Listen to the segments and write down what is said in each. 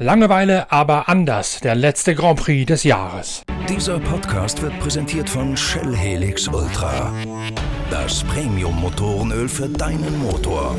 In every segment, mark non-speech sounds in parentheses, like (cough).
Langeweile, aber anders. Der letzte Grand Prix des Jahres. Dieser Podcast wird präsentiert von Shell Helix Ultra. Das Premium-Motorenöl für deinen Motor.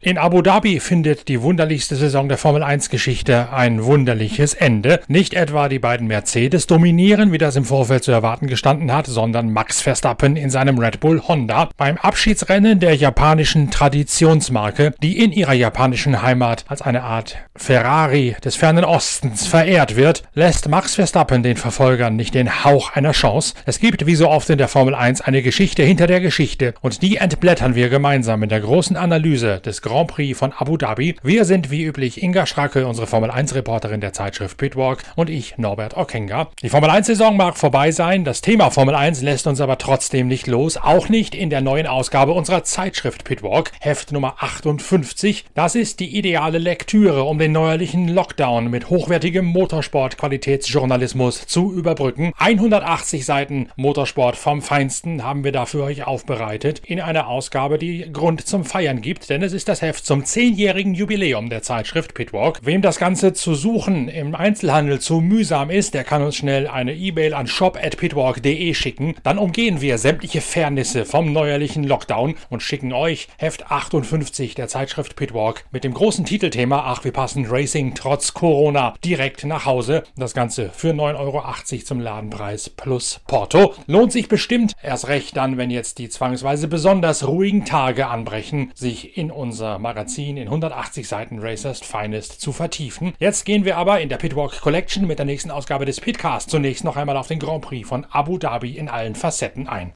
In Abu Dhabi findet die wunderlichste Saison der Formel 1 Geschichte ein wunderliches Ende. Nicht etwa die beiden Mercedes dominieren, wie das im Vorfeld zu erwarten gestanden hat, sondern Max Verstappen in seinem Red Bull Honda beim Abschiedsrennen der japanischen Traditionsmarke, die in ihrer japanischen Heimat als eine Art Ferrari des fernen Ostens verehrt wird, lässt Max Verstappen den Verfolgern nicht den Hauch einer Chance. Es gibt wie so oft in der Formel 1 eine Geschichte hinter der Geschichte und die entblättern wir gemeinsam in der großen Analyse des Grand Prix von Abu Dhabi. Wir sind wie üblich Inga Stracke, unsere Formel 1 Reporterin der Zeitschrift Pitwalk und ich Norbert Okenga. Die Formel 1 Saison mag vorbei sein, das Thema Formel 1 lässt uns aber trotzdem nicht los, auch nicht in der neuen Ausgabe unserer Zeitschrift Pitwalk, Heft Nummer 58. Das ist die ideale Lektüre, um den neuerlichen Lockdown mit hochwertigem Motorsport-Qualitätsjournalismus zu überbrücken. 180 Seiten Motorsport vom Feinsten haben wir da für euch aufbereitet in einer Ausgabe, die Grund zum Feiern gibt, denn es ist das das Heft zum zehnjährigen Jubiläum der Zeitschrift Pitwalk. Wem das Ganze zu suchen im Einzelhandel zu mühsam ist, der kann uns schnell eine E-Mail an shop@pitwalk.de schicken. Dann umgehen wir sämtliche Fairnisse vom neuerlichen Lockdown und schicken euch Heft 58 der Zeitschrift Pitwalk mit dem großen Titelthema Ach, wir passen Racing trotz Corona direkt nach Hause. Das Ganze für 9,80 Euro zum Ladenpreis plus Porto. Lohnt sich bestimmt, erst recht dann, wenn jetzt die zwangsweise besonders ruhigen Tage anbrechen, sich in unser unser Magazin in 180 Seiten Racers Finest zu vertiefen. Jetzt gehen wir aber in der Pitwalk Collection mit der nächsten Ausgabe des Pitcast zunächst noch einmal auf den Grand Prix von Abu Dhabi in allen Facetten ein.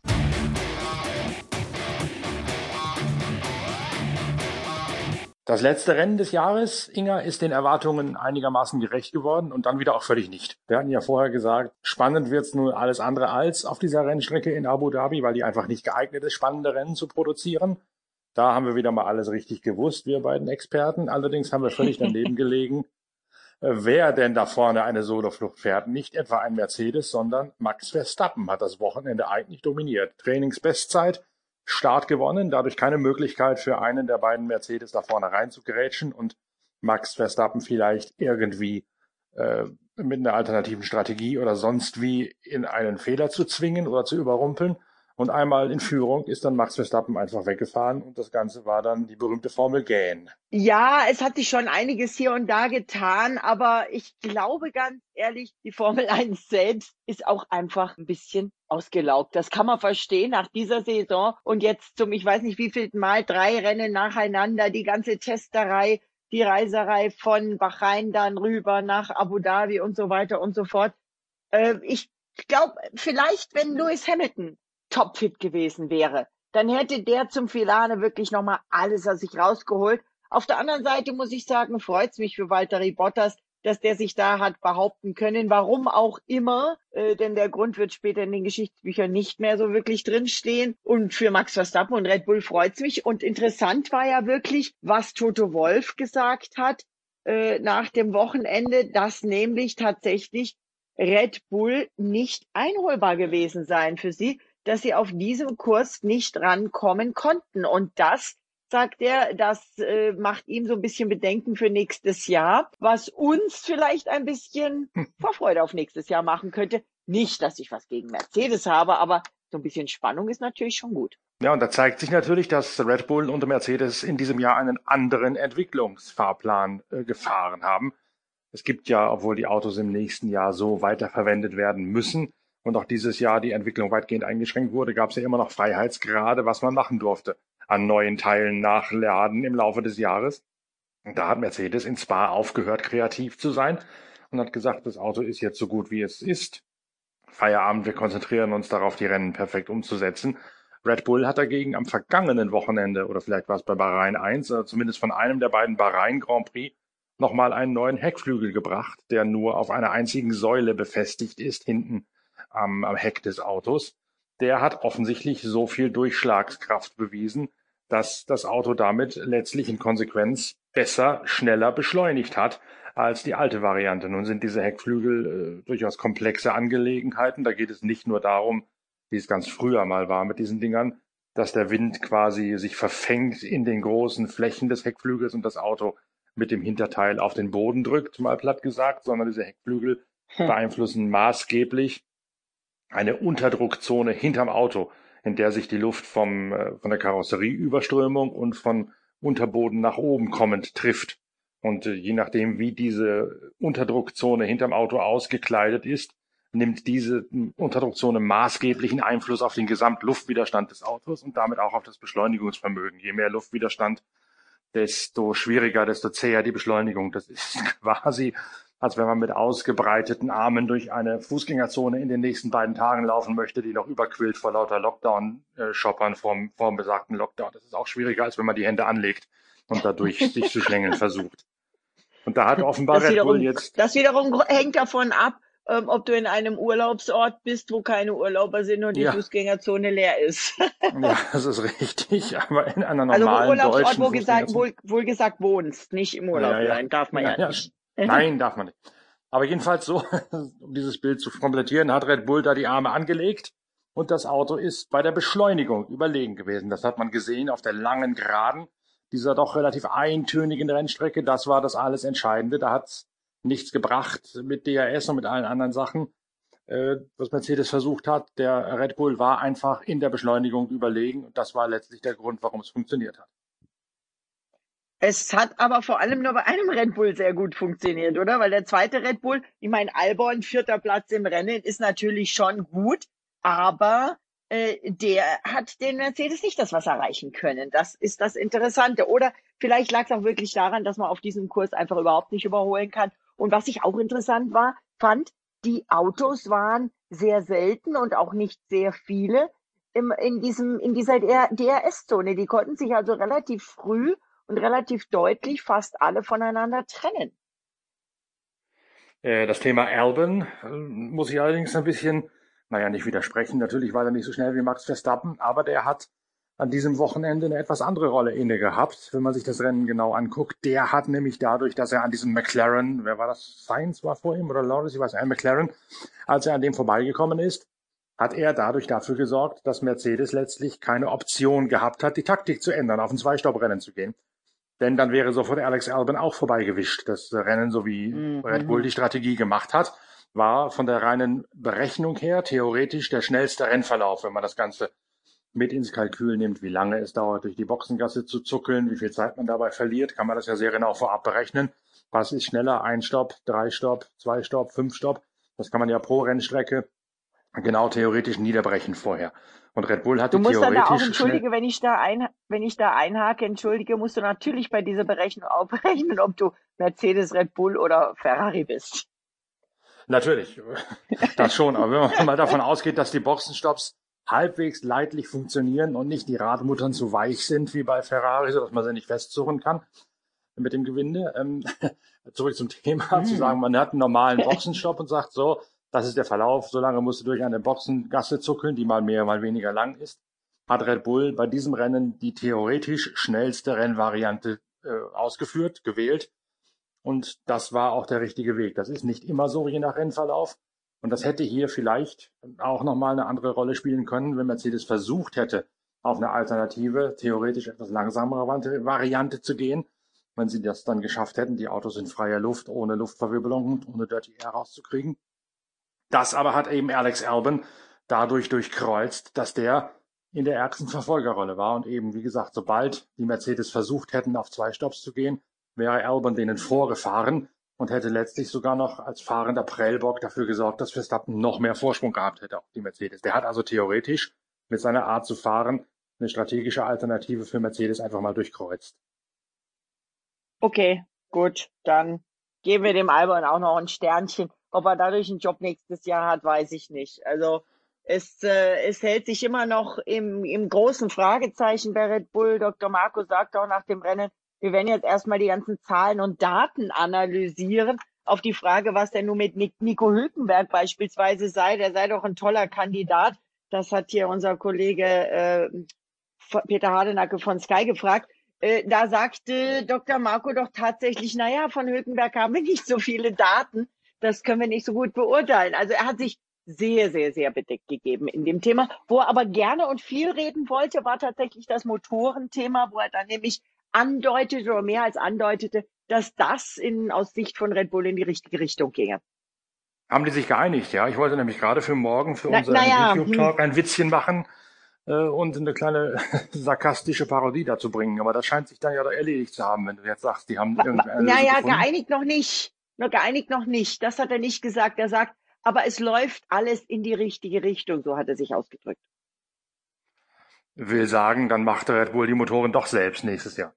Das letzte Rennen des Jahres, Inga, ist den Erwartungen einigermaßen gerecht geworden und dann wieder auch völlig nicht. Wir hatten ja vorher gesagt, spannend wird es nun alles andere als auf dieser Rennstrecke in Abu Dhabi, weil die einfach nicht geeignet ist, spannende Rennen zu produzieren. Da haben wir wieder mal alles richtig gewusst, wir beiden Experten. Allerdings haben wir völlig daneben (laughs) gelegen, äh, wer denn da vorne eine Soloflucht fährt. Nicht etwa ein Mercedes, sondern Max Verstappen hat das Wochenende eigentlich dominiert. Trainingsbestzeit, Start gewonnen, dadurch keine Möglichkeit für einen der beiden Mercedes da vorne reinzugrätschen und Max Verstappen vielleicht irgendwie äh, mit einer alternativen Strategie oder sonst wie in einen Fehler zu zwingen oder zu überrumpeln. Und einmal in Führung ist dann Max Verstappen einfach weggefahren und das Ganze war dann die berühmte Formel Gähn. Ja, es hat sich schon einiges hier und da getan, aber ich glaube ganz ehrlich, die Formel (laughs) 1 selbst ist auch einfach ein bisschen ausgelaugt. Das kann man verstehen nach dieser Saison und jetzt zum, ich weiß nicht wievielten Mal, drei Rennen nacheinander, die ganze Testerei, die Reiserei von Bahrain dann rüber nach Abu Dhabi und so weiter und so fort. Äh, ich glaube, vielleicht, wenn Lewis Hamilton topfit gewesen wäre, dann hätte der zum Filane wirklich nochmal alles aus sich rausgeholt. Auf der anderen Seite muss ich sagen, freut's mich für Walter Bottas, dass der sich da hat behaupten können, warum auch immer, äh, denn der Grund wird später in den Geschichtsbüchern nicht mehr so wirklich drinstehen. Und für Max Verstappen und Red Bull freut's mich. Und interessant war ja wirklich, was Toto Wolf gesagt hat äh, nach dem Wochenende, dass nämlich tatsächlich Red Bull nicht einholbar gewesen sein für sie dass sie auf diesem Kurs nicht rankommen konnten. Und das sagt er, das äh, macht ihm so ein bisschen Bedenken für nächstes Jahr, was uns vielleicht ein bisschen Vorfreude auf nächstes Jahr machen könnte. Nicht, dass ich was gegen Mercedes habe, aber so ein bisschen Spannung ist natürlich schon gut. Ja, und da zeigt sich natürlich, dass Red Bull und Mercedes in diesem Jahr einen anderen Entwicklungsfahrplan äh, gefahren haben. Es gibt ja, obwohl die Autos im nächsten Jahr so weiterverwendet werden müssen, und auch dieses Jahr die Entwicklung weitgehend eingeschränkt wurde, gab es ja immer noch Freiheitsgrade, was man machen durfte an neuen Teilen nachladen im Laufe des Jahres. Und da hat Mercedes in Spa aufgehört, kreativ zu sein und hat gesagt, das Auto ist jetzt so gut, wie es ist. Feierabend, wir konzentrieren uns darauf, die Rennen perfekt umzusetzen. Red Bull hat dagegen am vergangenen Wochenende, oder vielleicht war es bei Bahrain 1, oder zumindest von einem der beiden Bahrain Grand Prix, nochmal einen neuen Heckflügel gebracht, der nur auf einer einzigen Säule befestigt ist, hinten am, am Heck des Autos, der hat offensichtlich so viel Durchschlagskraft bewiesen, dass das Auto damit letztlich in Konsequenz besser, schneller beschleunigt hat als die alte Variante. Nun sind diese Heckflügel äh, durchaus komplexe Angelegenheiten. Da geht es nicht nur darum, wie es ganz früher mal war mit diesen Dingern, dass der Wind quasi sich verfängt in den großen Flächen des Heckflügels und das Auto mit dem Hinterteil auf den Boden drückt, mal platt gesagt, sondern diese Heckflügel hm. beeinflussen maßgeblich eine Unterdruckzone hinterm Auto, in der sich die Luft vom, äh, von der Karosserieüberströmung und von Unterboden nach oben kommend trifft. Und äh, je nachdem, wie diese Unterdruckzone hinterm Auto ausgekleidet ist, nimmt diese Unterdruckzone maßgeblichen Einfluss auf den Gesamtluftwiderstand des Autos und damit auch auf das Beschleunigungsvermögen. Je mehr Luftwiderstand, desto schwieriger, desto zäher die Beschleunigung. Das ist (laughs) quasi als wenn man mit ausgebreiteten Armen durch eine Fußgängerzone in den nächsten beiden Tagen laufen möchte, die noch überquillt vor lauter Lockdown-Shoppern vom, vom besagten Lockdown. Das ist auch schwieriger, als wenn man die Hände anlegt und dadurch (laughs) sich zu schlängeln versucht. Und da hat offenbar das Red Bull jetzt. Das wiederum hängt davon ab, ähm, ob du in einem Urlaubsort bist, wo keine Urlauber sind und die ja. Fußgängerzone leer ist. (laughs) ja, das ist richtig. Aber in einer normalen Also Urlaubsort, wo gesagt, wohl, wohl gesagt wohnst, nicht im Urlaub ja, ja. sein, darf man ja, ja Nein, darf man nicht. Aber jedenfalls so, (laughs) um dieses Bild zu komplettieren, hat Red Bull da die Arme angelegt und das Auto ist bei der Beschleunigung überlegen gewesen. Das hat man gesehen auf der langen Geraden dieser doch relativ eintönigen Rennstrecke. Das war das alles Entscheidende. Da hat's nichts gebracht mit DRS und mit allen anderen Sachen, äh, was Mercedes versucht hat. Der Red Bull war einfach in der Beschleunigung überlegen und das war letztlich der Grund, warum es funktioniert hat. Es hat aber vor allem nur bei einem Red Bull sehr gut funktioniert, oder? Weil der zweite Red Bull, ich meine, Albon, vierter Platz im Rennen, ist natürlich schon gut, aber äh, der hat den Mercedes nicht das was erreichen können. Das ist das Interessante. Oder vielleicht lag es auch wirklich daran, dass man auf diesem Kurs einfach überhaupt nicht überholen kann. Und was ich auch interessant war, fand, die Autos waren sehr selten und auch nicht sehr viele im, in diesem in dieser DRS-Zone. Die konnten sich also relativ früh und relativ deutlich fast alle voneinander trennen. Äh, das Thema Albon äh, muss ich allerdings ein bisschen, naja, nicht widersprechen. Natürlich war er nicht so schnell wie Max Verstappen, aber der hat an diesem Wochenende eine etwas andere Rolle inne gehabt, wenn man sich das Rennen genau anguckt. Der hat nämlich dadurch, dass er an diesem McLaren, wer war das? Sainz war vor ihm oder Lawrence, ich weiß nicht, McLaren, als er an dem vorbeigekommen ist, hat er dadurch dafür gesorgt, dass Mercedes letztlich keine Option gehabt hat, die Taktik zu ändern, auf ein Zweistopprennen zu gehen. Denn dann wäre sofort Alex Albon auch vorbeigewischt. Das Rennen, so wie mhm. Red Bull die Strategie gemacht hat, war von der reinen Berechnung her theoretisch der schnellste Rennverlauf, wenn man das Ganze mit ins Kalkül nimmt, wie lange es dauert, durch die Boxengasse zu zuckeln, wie viel Zeit man dabei verliert, kann man das ja sehr genau vorab berechnen. Was ist schneller? Ein Stopp, drei Stopp, zwei Stopp, fünf Stopp? Das kann man ja pro Rennstrecke genau theoretisch niederbrechen vorher. Und Red Bull hatte Du musst dann da auch, entschuldige, wenn ich da ein, wenn ich da einhake, entschuldige, musst du natürlich bei dieser Berechnung auch berechnen, ob du Mercedes, Red Bull oder Ferrari bist. Natürlich, (laughs) das schon. Aber wenn man mal davon ausgeht, dass die Boxenstopps halbwegs leidlich funktionieren und nicht die Radmuttern zu weich sind wie bei Ferrari, sodass man sie nicht festsuchen kann mit dem Gewinde. Ähm, (laughs) zurück zum Thema, mm. zu sagen, man hat einen normalen Boxenstopp und sagt so, das ist der Verlauf. Solange musst du durch eine Boxengasse zuckeln, die mal mehr, mal weniger lang ist. Hat Red Bull bei diesem Rennen die theoretisch schnellste Rennvariante äh, ausgeführt, gewählt. Und das war auch der richtige Weg. Das ist nicht immer so, je nach Rennverlauf. Und das hätte hier vielleicht auch nochmal eine andere Rolle spielen können, wenn Mercedes versucht hätte, auf eine alternative, theoretisch etwas langsamere Variante zu gehen. Wenn sie das dann geschafft hätten, die Autos in freier Luft, ohne Luftverwirbelung und ohne Dirty Air rauszukriegen. Das aber hat eben Alex Albon dadurch durchkreuzt, dass der in der ärgsten Verfolgerrolle war und eben, wie gesagt, sobald die Mercedes versucht hätten, auf zwei Stops zu gehen, wäre Albon denen vorgefahren und hätte letztlich sogar noch als fahrender Prellbock dafür gesorgt, dass Verstappen noch mehr Vorsprung gehabt hätte auf die Mercedes. Der hat also theoretisch mit seiner Art zu fahren eine strategische Alternative für Mercedes einfach mal durchkreuzt. Okay, gut, dann geben wir dem Albon auch noch ein Sternchen. Ob er dadurch einen Job nächstes Jahr hat, weiß ich nicht. Also es, äh, es hält sich immer noch im, im großen Fragezeichen bei Red Bull. Dr. Marco sagt auch nach dem Rennen, wir werden jetzt erstmal die ganzen Zahlen und Daten analysieren. Auf die Frage, was denn nun mit Nico Hülkenberg beispielsweise sei, der sei doch ein toller Kandidat. Das hat hier unser Kollege äh, Peter Hardenacke von Sky gefragt. Äh, da sagte Dr. Marco doch tatsächlich, naja, von Hülkenberg haben wir nicht so viele Daten das können wir nicht so gut beurteilen. Also er hat sich sehr, sehr, sehr bedeckt gegeben in dem Thema. Wo er aber gerne und viel reden wollte, war tatsächlich das Motorenthema, wo er dann nämlich andeutete oder mehr als andeutete, dass das in, aus Sicht von Red Bull in die richtige Richtung ginge. Haben die sich geeinigt, ja? Ich wollte nämlich gerade für morgen, für Na, unseren naja, YouTube-Talk ein Witzchen machen äh, und eine kleine (laughs) sarkastische Parodie dazu bringen. Aber das scheint sich dann ja doch erledigt zu haben, wenn du jetzt sagst, die haben irgendeine Lösung Naja, gefunden. geeinigt noch nicht. Nur geeinigt noch nicht. Das hat er nicht gesagt. Er sagt, aber es läuft alles in die richtige Richtung, so hat er sich ausgedrückt. Will sagen, dann macht Red Bull die Motoren doch selbst nächstes Jahr.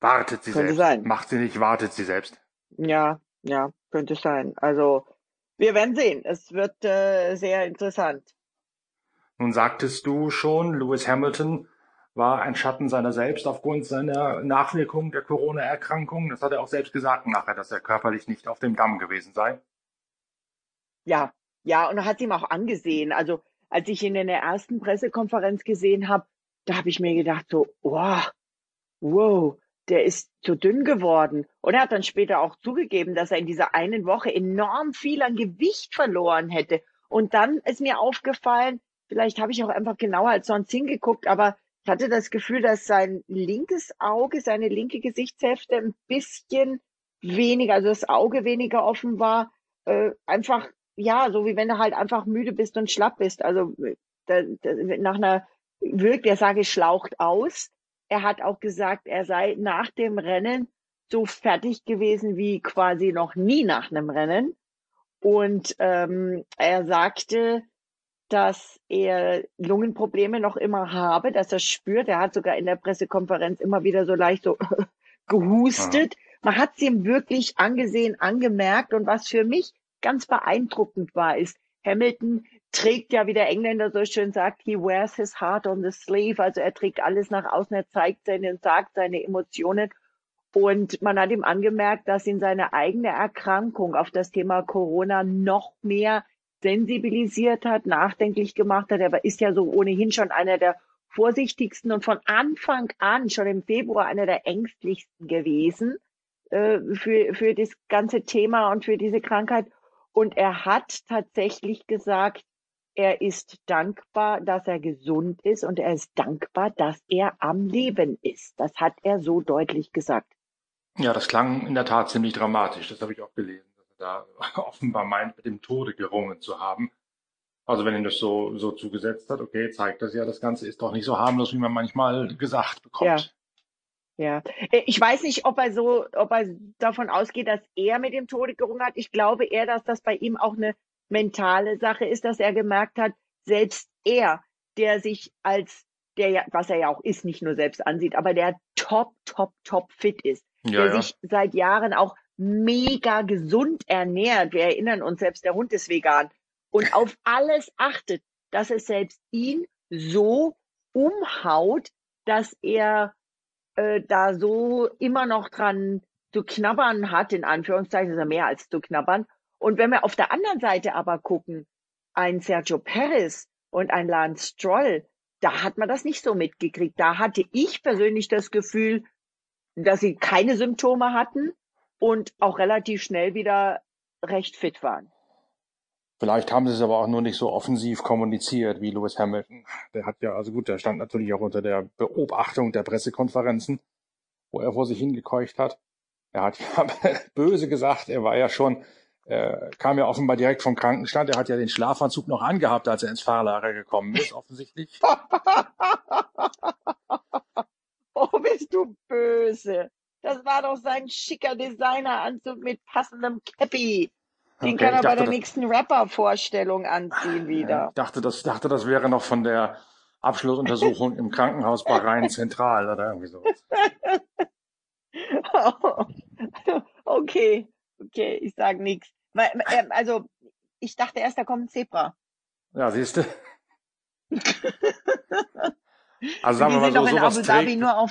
Wartet sie Könnte selbst. sein. Macht sie nicht, wartet sie selbst. Ja, ja, könnte sein. Also, wir werden sehen. Es wird äh, sehr interessant. Nun sagtest du schon, Lewis Hamilton war ein Schatten seiner selbst aufgrund seiner Nachwirkungen der Corona-Erkrankung. Das hat er auch selbst gesagt nachher, dass er körperlich nicht auf dem Damm gewesen sei. Ja, ja, und er hat ihm auch angesehen. Also, als ich ihn in der ersten Pressekonferenz gesehen habe, da habe ich mir gedacht, so, wow, wow, der ist zu dünn geworden. Und er hat dann später auch zugegeben, dass er in dieser einen Woche enorm viel an Gewicht verloren hätte. Und dann ist mir aufgefallen, vielleicht habe ich auch einfach genauer als sonst hingeguckt, aber ich hatte das Gefühl, dass sein linkes Auge, seine linke Gesichtshälfte ein bisschen weniger, also das Auge weniger offen war. Äh, einfach, ja, so wie wenn du halt einfach müde bist und schlapp bist. Also da, da, nach einer wirkt, er sage schlaucht aus. Er hat auch gesagt, er sei nach dem Rennen so fertig gewesen wie quasi noch nie nach einem Rennen. Und ähm, er sagte, dass er Lungenprobleme noch immer habe, dass er spürt. Er hat sogar in der Pressekonferenz immer wieder so leicht so (laughs) gehustet. Man hat es ihm wirklich angesehen, angemerkt. Und was für mich ganz beeindruckend war, ist, Hamilton trägt ja, wie der Engländer so schön sagt, he wears his heart on the sleeve. Also er trägt alles nach außen, er zeigt seine, sagt seine Emotionen. Und man hat ihm angemerkt, dass ihn seine eigene Erkrankung auf das Thema Corona noch mehr sensibilisiert hat, nachdenklich gemacht hat. Er ist ja so ohnehin schon einer der vorsichtigsten und von Anfang an, schon im Februar, einer der ängstlichsten gewesen äh, für, für das ganze Thema und für diese Krankheit. Und er hat tatsächlich gesagt, er ist dankbar, dass er gesund ist und er ist dankbar, dass er am Leben ist. Das hat er so deutlich gesagt. Ja, das klang in der Tat ziemlich dramatisch. Das habe ich auch gelesen, da (laughs) offenbar meint, mit dem Tode gerungen zu haben. Also wenn ihm das so, so zugesetzt hat, okay, zeigt das ja, das Ganze ist doch nicht so harmlos, wie man manchmal gesagt bekommt. Ja, Äh, ich weiß nicht, ob er so, ob er davon ausgeht, dass er mit dem Tode gerungen hat. Ich glaube eher, dass das bei ihm auch eine mentale Sache ist, dass er gemerkt hat, selbst er, der sich als der ja, was er ja auch ist, nicht nur selbst ansieht, aber der top, top, top fit ist, Ja, der ja. sich seit Jahren auch mega gesund ernährt. Wir erinnern uns, selbst der Hund ist vegan und auf alles achtet, dass es selbst ihn so umhaut, dass er äh, da so immer noch dran zu knabbern hat, in Anführungszeichen, ist er mehr als zu knabbern. Und wenn wir auf der anderen Seite aber gucken, ein Sergio Perez und ein Lance Stroll, da hat man das nicht so mitgekriegt. Da hatte ich persönlich das Gefühl, dass sie keine Symptome hatten und auch relativ schnell wieder recht fit waren. Vielleicht haben sie es aber auch nur nicht so offensiv kommuniziert wie Lewis Hamilton. Der hat ja, also gut, der stand natürlich auch unter der Beobachtung der Pressekonferenzen, wo er vor sich hingekeucht hat. Er hat ja (laughs) böse gesagt, er war ja schon, äh, kam ja offenbar direkt vom Krankenstand. Er hat ja den Schlafanzug noch angehabt, als er ins Fahrlager gekommen ist, (laughs) offensichtlich. oh, bist du böse. Das war doch sein schicker Designeranzug mit passendem Cappy. Den Okay, kann er bei dachte, der das- nächsten Rapper-Vorstellung anziehen wieder. Ich dachte, das, dachte, das wäre noch von der Abschlussuntersuchung im Krankenhaus Bahrain (laughs) Zentral oder irgendwie sowas. (laughs) okay, okay, ich sag nichts. Also, ich dachte erst, da kommt ein Zebra. Ja, siehst du. (laughs) Also sagen wir mal so, sowas trägt, nur auf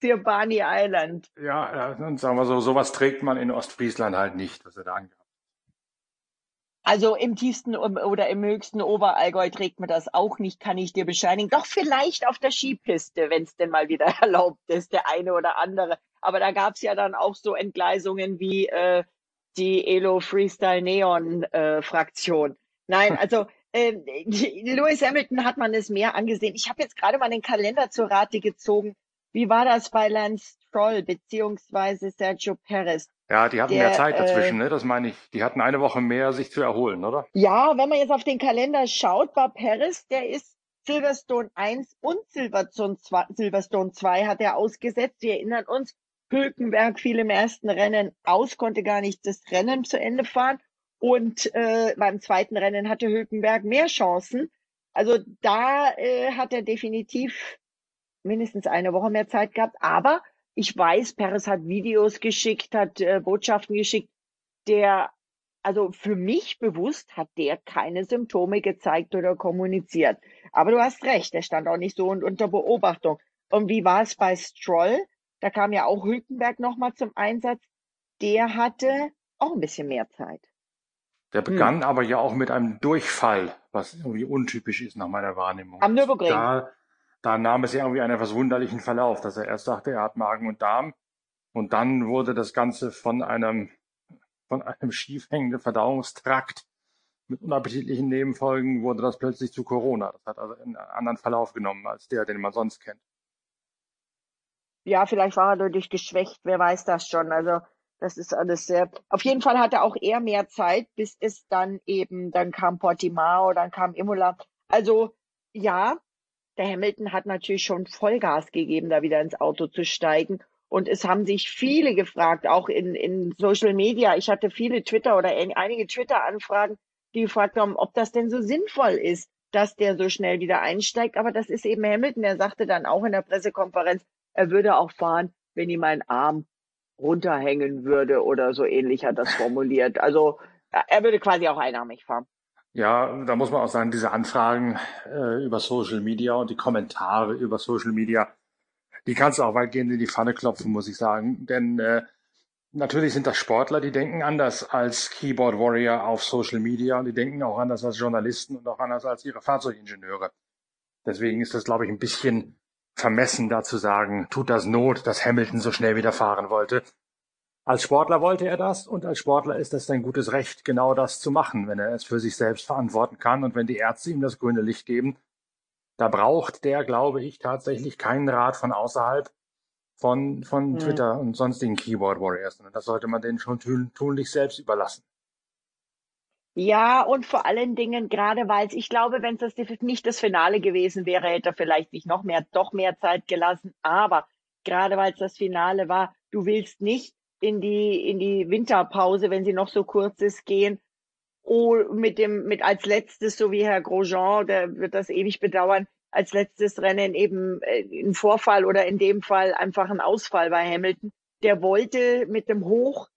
Sirbani Island. ja, und sagen wir so, sowas trägt man in Ostfriesland halt nicht, was er da angehabt Also im tiefsten oder im höchsten Oberallgäu trägt man das auch nicht, kann ich dir bescheinigen. Doch vielleicht auf der Skipiste, wenn es denn mal wieder (laughs) erlaubt ist, der eine oder andere. Aber da gab's ja dann auch so Entgleisungen wie äh, die Elo Freestyle Neon äh, Fraktion. Nein, (laughs) also äh, Lewis Hamilton hat man es mehr angesehen. Ich habe jetzt gerade mal den Kalender zur Rate gezogen. Wie war das bei Lance Stroll beziehungsweise Sergio Perez? Ja, die hatten der, mehr Zeit dazwischen, äh, ne? Das meine ich. Die hatten eine Woche mehr, sich zu erholen, oder? Ja, wenn man jetzt auf den Kalender schaut, war Perez, der ist Silverstone 1 und Silverstone 2, Silverstone 2 hat er ausgesetzt. Wir erinnern uns, Hülkenberg fiel im ersten Rennen aus, konnte gar nicht das Rennen zu Ende fahren. Und äh, beim zweiten Rennen hatte Hülkenberg mehr Chancen. Also da äh, hat er definitiv mindestens eine Woche mehr Zeit gehabt. Aber ich weiß, Perez hat Videos geschickt, hat äh, Botschaften geschickt. Der, also für mich bewusst hat der keine Symptome gezeigt oder kommuniziert. Aber du hast recht, der stand auch nicht so unter Beobachtung. Und wie war es bei Stroll? Da kam ja auch Hülkenberg nochmal zum Einsatz. Der hatte auch ein bisschen mehr Zeit. Der begann hm. aber ja auch mit einem Durchfall, was irgendwie untypisch ist nach meiner Wahrnehmung. Am Nürburgring. Da, da nahm es irgendwie einen etwas wunderlichen Verlauf, dass er erst dachte, er hat Magen und Darm und dann wurde das Ganze von einem, von einem (laughs) schief hängenden Verdauungstrakt mit unappetitlichen Nebenfolgen wurde das plötzlich zu Corona. Das hat also einen anderen Verlauf genommen als der, den man sonst kennt. Ja, vielleicht war er dadurch geschwächt, wer weiß das schon. Also das ist alles sehr. Auf jeden Fall hatte auch er mehr Zeit, bis es dann eben, dann kam Portimao, dann kam Imola. Also ja, der Hamilton hat natürlich schon Vollgas gegeben, da wieder ins Auto zu steigen. Und es haben sich viele gefragt, auch in, in Social Media. Ich hatte viele Twitter oder einige Twitter-Anfragen, die gefragt haben, ob das denn so sinnvoll ist, dass der so schnell wieder einsteigt. Aber das ist eben Hamilton. Er sagte dann auch in der Pressekonferenz, er würde auch fahren, wenn ihm ein Arm runterhängen würde oder so ähnlich hat das formuliert. Also er würde quasi auch einarmig fahren. Ja, da muss man auch sagen, diese Anfragen äh, über Social Media und die Kommentare über Social Media, die kannst du auch weitgehend in die Pfanne klopfen, muss ich sagen. Denn äh, natürlich sind das Sportler, die denken anders als Keyboard Warrior auf Social Media und die denken auch anders als Journalisten und auch anders als ihre Fahrzeugingenieure. Deswegen ist das, glaube ich, ein bisschen vermessen da zu sagen, tut das Not, dass Hamilton so schnell wieder fahren wollte. Als Sportler wollte er das und als Sportler ist es sein gutes Recht, genau das zu machen, wenn er es für sich selbst verantworten kann und wenn die Ärzte ihm das grüne Licht geben. Da braucht der, glaube ich, tatsächlich keinen Rat von außerhalb von, von mhm. Twitter und sonstigen Keyboard Warriors. Und das sollte man denen schon tunlich selbst überlassen. Ja, und vor allen Dingen, gerade weil es, ich glaube, wenn es nicht das Finale gewesen wäre, hätte er vielleicht sich noch mehr, doch mehr Zeit gelassen. Aber gerade weil es das Finale war, du willst nicht in die, in die Winterpause, wenn sie noch so kurz ist, gehen. Oh, mit dem, mit als letztes, so wie Herr Grosjean, der wird das ewig bedauern, als letztes Rennen eben äh, ein Vorfall oder in dem Fall einfach ein Ausfall bei Hamilton. Der wollte mit dem Hoch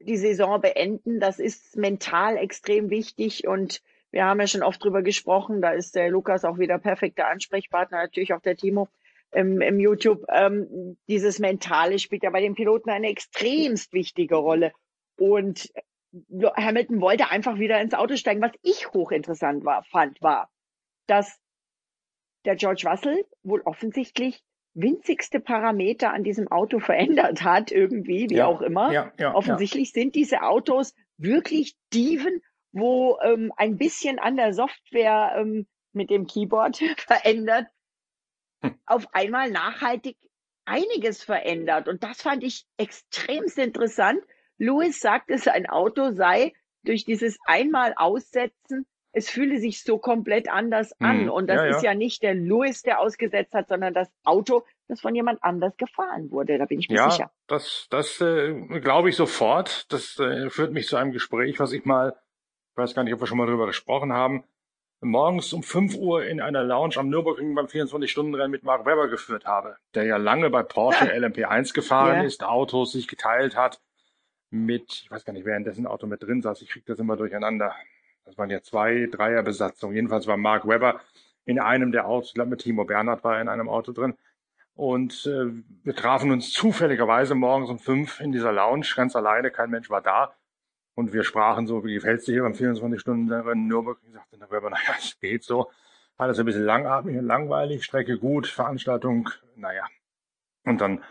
die Saison beenden. Das ist mental extrem wichtig und wir haben ja schon oft drüber gesprochen. Da ist der Lukas auch wieder perfekter Ansprechpartner, natürlich auch der Timo im, im YouTube. Ähm, dieses Mentale spielt ja bei den Piloten eine extremst wichtige Rolle. Und Hamilton wollte einfach wieder ins Auto steigen. Was ich hochinteressant war, fand, war, dass der George Russell wohl offensichtlich winzigste Parameter an diesem Auto (laughs) verändert hat, irgendwie, wie ja, auch immer. Ja, ja, Offensichtlich sind diese Autos wirklich Diven, wo ähm, ein bisschen an der Software ähm, mit dem Keyboard (laughs) verändert. Auf einmal nachhaltig einiges verändert. Und das fand ich extremst interessant. Louis sagt, es ein Auto sei durch dieses einmal Aussetzen es fühle sich so komplett anders an. Mhm. Und das ja, ist ja. nicht der Louis, der ausgesetzt hat, sondern das Auto, das von jemand anders gefahren wurde. Da bin ich mir ja, sicher. Das, das äh, glaube ich sofort. Das äh, führt mich zu einem Gespräch, was ich mal, ich weiß gar nicht, ob wir schon mal drüber gesprochen haben, morgens um 5 Uhr in einer Lounge am Nürburgring beim 24-Stunden-Rennen mit Mark Webber geführt habe, der ja lange bei Porsche LMP1 gefahren ja. ist, Autos sich geteilt hat mit, ich weiß gar nicht, wer in dessen Auto mit drin saß, ich kriege das immer durcheinander das waren ja zwei Dreierbesatzungen. Jedenfalls war Mark Webber in einem der Autos, ich glaube mit Timo Bernhard war er in einem Auto drin. Und äh, wir trafen uns zufälligerweise morgens um fünf in dieser Lounge, ganz alleine, kein Mensch war da. Und wir sprachen so, wie gefällt's dir hier beim 24-Stunden-Rennen Nürburgring? Ich sagte der Webber, (laughs) naja, es geht so. Alles ein bisschen langatmig und langweilig, Strecke gut, Veranstaltung, naja. Und dann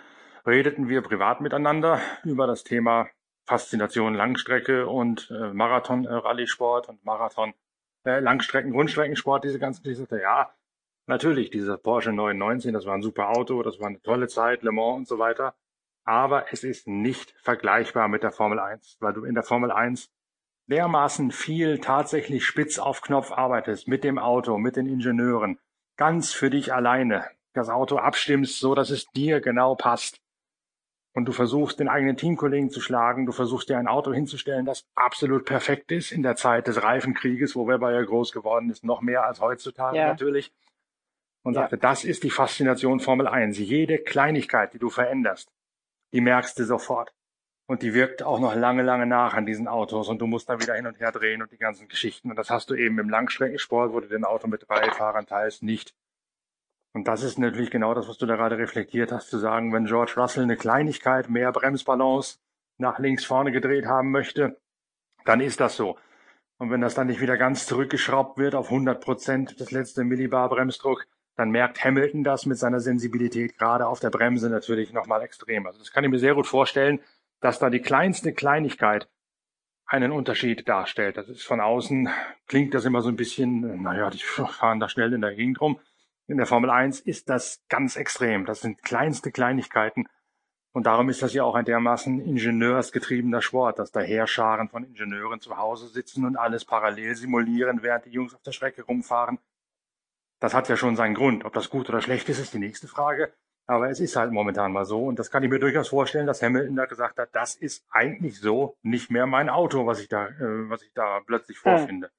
redeten wir privat miteinander über das Thema Faszination Langstrecke und äh, Marathon-Rallye-Sport und Marathon, äh, Langstrecken, Grundstreckensport, diese ganzen Geschichten. Ja, natürlich, dieser Porsche 919, das war ein super Auto, das war eine tolle Zeit, Le Mans und so weiter. Aber es ist nicht vergleichbar mit der Formel 1, weil du in der Formel 1 dermaßen viel tatsächlich spitz auf Knopf arbeitest, mit dem Auto, mit den Ingenieuren, ganz für dich alleine, das Auto abstimmst, so dass es dir genau passt. Und du versuchst, den eigenen Teamkollegen zu schlagen, du versuchst dir ein Auto hinzustellen, das absolut perfekt ist in der Zeit des Reifenkrieges, wo Weber ja groß geworden ist, noch mehr als heutzutage ja. natürlich. Und ja. sagte, das ist die Faszination Formel 1. Jede Kleinigkeit, die du veränderst, die merkst du sofort. Und die wirkt auch noch lange, lange nach an diesen Autos und du musst da wieder hin und her drehen und die ganzen Geschichten. Und das hast du eben im Langstreckensport, wo du den Auto mit drei Fahrern teilst, nicht. Und das ist natürlich genau das, was du da gerade reflektiert hast, zu sagen, wenn George Russell eine Kleinigkeit, mehr Bremsbalance nach links vorne gedreht haben möchte, dann ist das so. Und wenn das dann nicht wieder ganz zurückgeschraubt wird auf 100 Prozent das letzte Millibar Bremsdruck, dann merkt Hamilton das mit seiner Sensibilität gerade auf der Bremse natürlich nochmal extrem. Also das kann ich mir sehr gut vorstellen, dass da die kleinste Kleinigkeit einen Unterschied darstellt. Das ist von außen, klingt das immer so ein bisschen, naja, die fahren da schnell in der Gegend rum. In der Formel 1 ist das ganz extrem. Das sind kleinste Kleinigkeiten. Und darum ist das ja auch ein dermaßen ingenieursgetriebener Sport, dass da Heerscharen von Ingenieuren zu Hause sitzen und alles parallel simulieren, während die Jungs auf der Strecke rumfahren. Das hat ja schon seinen Grund. Ob das gut oder schlecht ist, ist die nächste Frage. Aber es ist halt momentan mal so. Und das kann ich mir durchaus vorstellen, dass Hamilton da gesagt hat, das ist eigentlich so nicht mehr mein Auto, was ich da, äh, was ich da plötzlich vorfinde.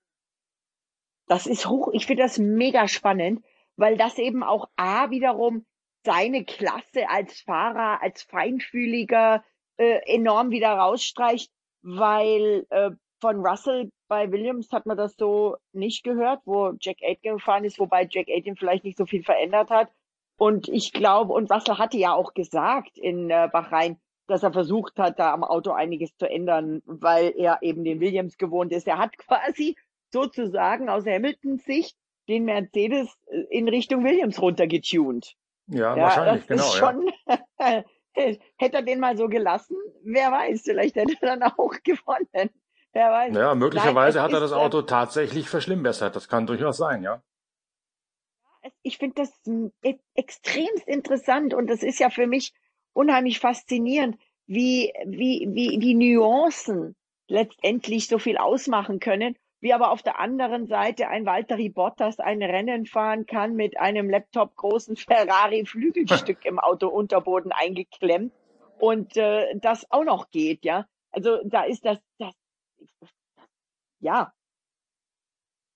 Das ist hoch, ich finde das mega spannend, weil das eben auch A wiederum seine Klasse als Fahrer, als Feinfühliger äh, enorm wieder rausstreicht, weil äh, von Russell bei Williams hat man das so nicht gehört, wo Jack Aitken gefahren ist, wobei Jack Aitken vielleicht nicht so viel verändert hat. Und ich glaube, und Russell hatte ja auch gesagt in äh, Bahrain, dass er versucht hat, da am Auto einiges zu ändern, weil er eben den Williams gewohnt ist. Er hat (laughs) quasi sozusagen aus Hamiltons Sicht den Mercedes äh, in Richtung Williams runtergetuned. Ja, ja wahrscheinlich, genau. Schon, ja. (laughs) hätte er den mal so gelassen, wer weiß, vielleicht hätte er dann auch (laughs) gewonnen. Wer weiß. Ja, möglicherweise Nein, hat er das Auto tatsächlich verschlimmbessert. Das kann durchaus sein, ja. Ich finde das e-, extremst interessant und das ist ja für mich unheimlich faszinierend, wie, wie, wie die Nuancen letztendlich so viel ausmachen können wie aber auf der anderen Seite ein Valtteri Bottas ein Rennen fahren kann mit einem Laptop großen Ferrari Flügelstück (laughs) im Autounterboden eingeklemmt und äh, das auch noch geht, ja. Also da ist das, das ja,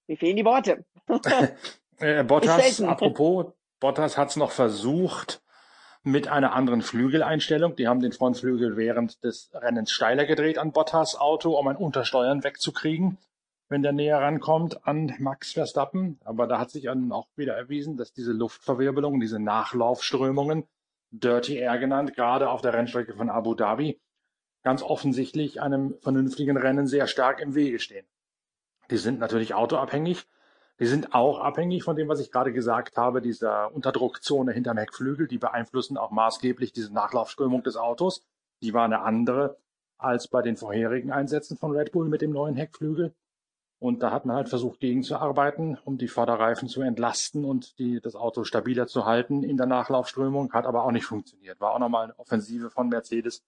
mir fehlen die Worte. (laughs) äh, Bottas, apropos, Bottas hat es noch versucht mit einer anderen Flügeleinstellung. Die haben den Frontflügel während des Rennens steiler gedreht an Bottas Auto, um ein Untersteuern wegzukriegen wenn der näher rankommt an Max Verstappen. Aber da hat sich dann auch wieder erwiesen, dass diese Luftverwirbelungen, diese Nachlaufströmungen, Dirty Air genannt, gerade auf der Rennstrecke von Abu Dhabi, ganz offensichtlich einem vernünftigen Rennen sehr stark im Wege stehen. Die sind natürlich autoabhängig. Die sind auch abhängig von dem, was ich gerade gesagt habe, dieser Unterdruckzone hinterm Heckflügel. Die beeinflussen auch maßgeblich diese Nachlaufströmung des Autos. Die war eine andere als bei den vorherigen Einsätzen von Red Bull mit dem neuen Heckflügel. Und da hat man halt versucht, gegenzuarbeiten, um die Vorderreifen zu entlasten und die, das Auto stabiler zu halten in der Nachlaufströmung, hat aber auch nicht funktioniert. War auch nochmal eine Offensive von Mercedes,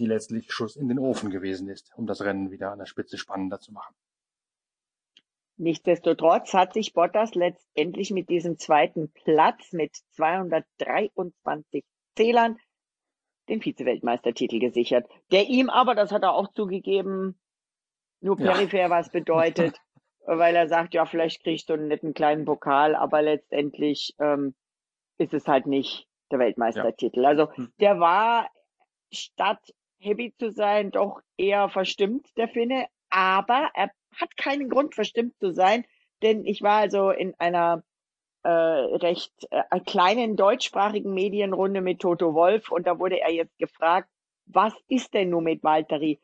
die letztlich Schuss in den Ofen gewesen ist, um das Rennen wieder an der Spitze spannender zu machen. Nichtsdestotrotz hat sich Bottas letztendlich mit diesem zweiten Platz mit 223 Zählern den Vize-Weltmeistertitel gesichert, der ihm aber, das hat er auch zugegeben, nur peripher ja. was bedeutet, (laughs) weil er sagt, ja, vielleicht kriegst du einen netten kleinen Pokal, aber letztendlich ähm, ist es halt nicht der Weltmeistertitel. Ja. Also hm. der war statt happy zu sein doch eher verstimmt, der Finne, aber er hat keinen Grund verstimmt zu sein, denn ich war also in einer äh, recht äh, kleinen deutschsprachigen Medienrunde mit Toto Wolf und da wurde er jetzt gefragt, was ist denn nun mit Valtteri?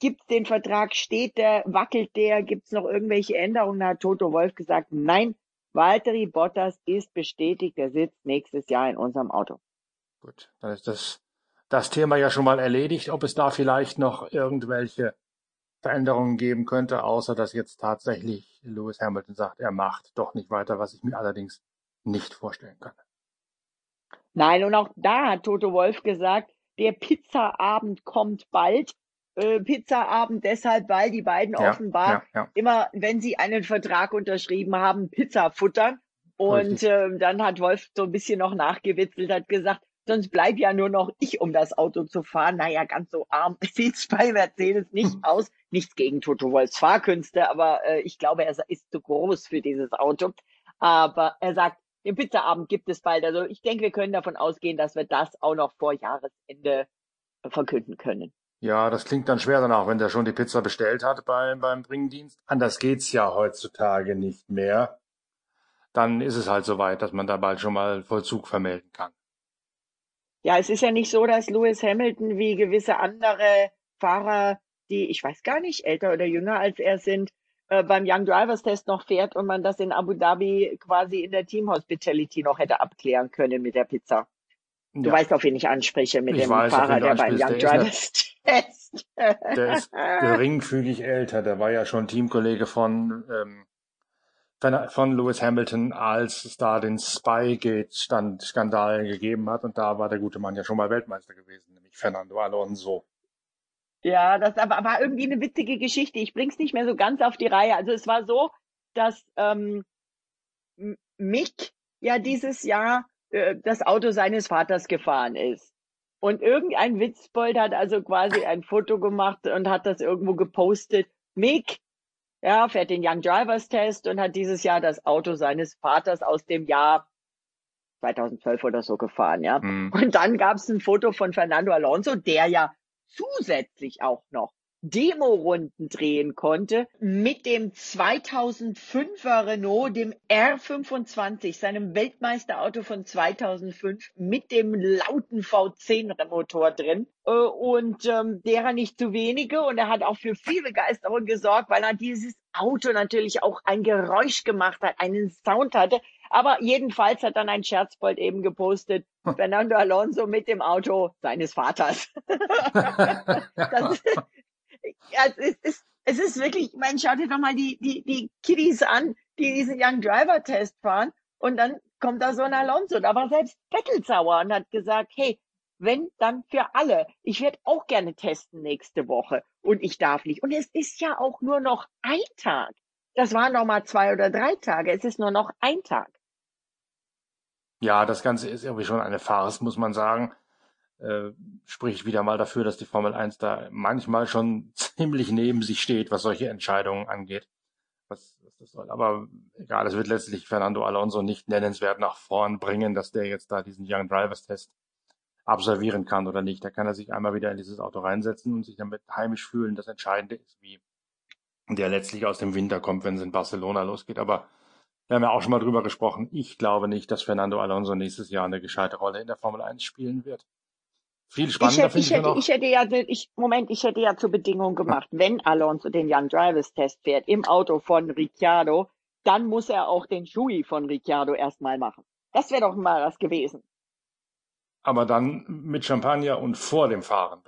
Gibt's den Vertrag? Steht der? Wackelt der? Gibt's noch irgendwelche Änderungen? Da hat Toto Wolf gesagt, nein, Valtteri Bottas ist bestätigt, der sitzt nächstes Jahr in unserem Auto. Gut, dann ist das das Thema ja schon mal erledigt, ob es da vielleicht noch irgendwelche Veränderungen geben könnte, außer dass jetzt tatsächlich Lewis Hamilton sagt, er macht doch nicht weiter, was ich mir allerdings nicht vorstellen kann. Nein, und auch da hat Toto Wolf gesagt, der Pizzaabend kommt bald. Äh, Pizzaabend deshalb, weil die beiden ja, offenbar ja, ja. immer, wenn sie einen Vertrag unterschrieben haben, Pizza futtern. Und äh, dann hat Wolf so ein bisschen noch nachgewitzelt, hat gesagt, sonst bleib ja nur noch ich, um das Auto zu fahren. Naja, ganz so arm (laughs) sieht's bei Mercedes nicht aus. Nichts gegen Toto Wolfs Fahrkünste, aber äh, ich glaube, er ist zu groß für dieses Auto. Aber er sagt, den Pizzaabend gibt es bald. Also ich denke, wir können davon ausgehen, dass wir das auch noch vor Jahresende verkünden können. Ja, das klingt dann schwer danach, wenn der schon die Pizza bestellt hat beim, beim Bringdienst. Anders geht's ja heutzutage nicht mehr. Dann ist es halt soweit, dass man da bald schon mal Vollzug vermelden kann. Ja, es ist ja nicht so, dass Lewis Hamilton wie gewisse andere Fahrer, die, ich weiß gar nicht, älter oder jünger als er sind, äh, beim Young Drivers Test noch fährt und man das in Abu Dhabi quasi in der Team Hospitality noch hätte abklären können mit der Pizza. Du ja. weißt, auf wen ich anspreche mit ich dem weiß, Fahrer, der beim Young Drivers Test. Der ist (laughs) geringfügig älter. Der war ja schon Teamkollege von ähm, von Lewis Hamilton, als es da den Spygate-Skandal gegeben hat. Und da war der gute Mann ja schon mal Weltmeister gewesen, nämlich Fernando Alonso. Ja, das aber war irgendwie eine witzige Geschichte. Ich bring's nicht mehr so ganz auf die Reihe. Also es war so, dass ähm, Mick ja dieses Jahr äh, das Auto seines Vaters gefahren ist. Und irgendein Witzbold hat also quasi ein Foto gemacht und hat das irgendwo gepostet. Mick, ja, fährt den Young Drivers Test und hat dieses Jahr das Auto seines Vaters aus dem Jahr 2012 oder so gefahren, ja. Mhm. Und dann gab es ein Foto von Fernando Alonso, der ja zusätzlich auch noch Demo-Runden drehen konnte mit dem 2005er Renault, dem R25, seinem Weltmeisterauto von 2005 mit dem lauten V10-Motor drin. Äh, und ähm, derer nicht zu wenige. Und er hat auch für viel Begeisterung gesorgt, weil er dieses Auto natürlich auch ein Geräusch gemacht hat, einen Sound hatte. Aber jedenfalls hat dann ein Scherzbold eben gepostet, hm. Fernando Alonso mit dem Auto seines Vaters. (laughs) das, ja, es ist, es ist wirklich, ich meine, schau dir doch mal die, die, die Kiddies an, die diesen Young Driver Test fahren. Und dann kommt da so ein Alonso. Da war selbst Vettel sauer und hat gesagt, hey, wenn, dann für alle. Ich werde auch gerne testen nächste Woche. Und ich darf nicht. Und es ist ja auch nur noch ein Tag. Das waren noch mal zwei oder drei Tage. Es ist nur noch ein Tag. Ja, das Ganze ist irgendwie schon eine Farce, muss man sagen äh, spricht wieder mal dafür, dass die Formel 1 da manchmal schon (laughs) ziemlich neben sich steht, was solche Entscheidungen angeht. Was, was das soll. Aber egal, es wird letztlich Fernando Alonso nicht nennenswert nach vorn bringen, dass der jetzt da diesen Young Drivers Test absolvieren kann oder nicht. Da kann er sich einmal wieder in dieses Auto reinsetzen und sich damit heimisch fühlen. Das Entscheidende ist, wie der letztlich aus dem Winter kommt, wenn es in Barcelona losgeht. Aber wir haben ja auch schon mal drüber gesprochen. Ich glaube nicht, dass Fernando Alonso nächstes Jahr eine gescheite Rolle in der Formel 1 spielen wird. Viel spannender ich, ich, hätte, ich hätte ja, ich, Moment, ich hätte ja zur Bedingung gemacht, wenn Alonso den Young Drivers Test fährt im Auto von Ricciardo, dann muss er auch den Shui von Ricciardo erstmal machen. Das wäre doch mal was gewesen. Aber dann mit Champagner und vor dem Fahren.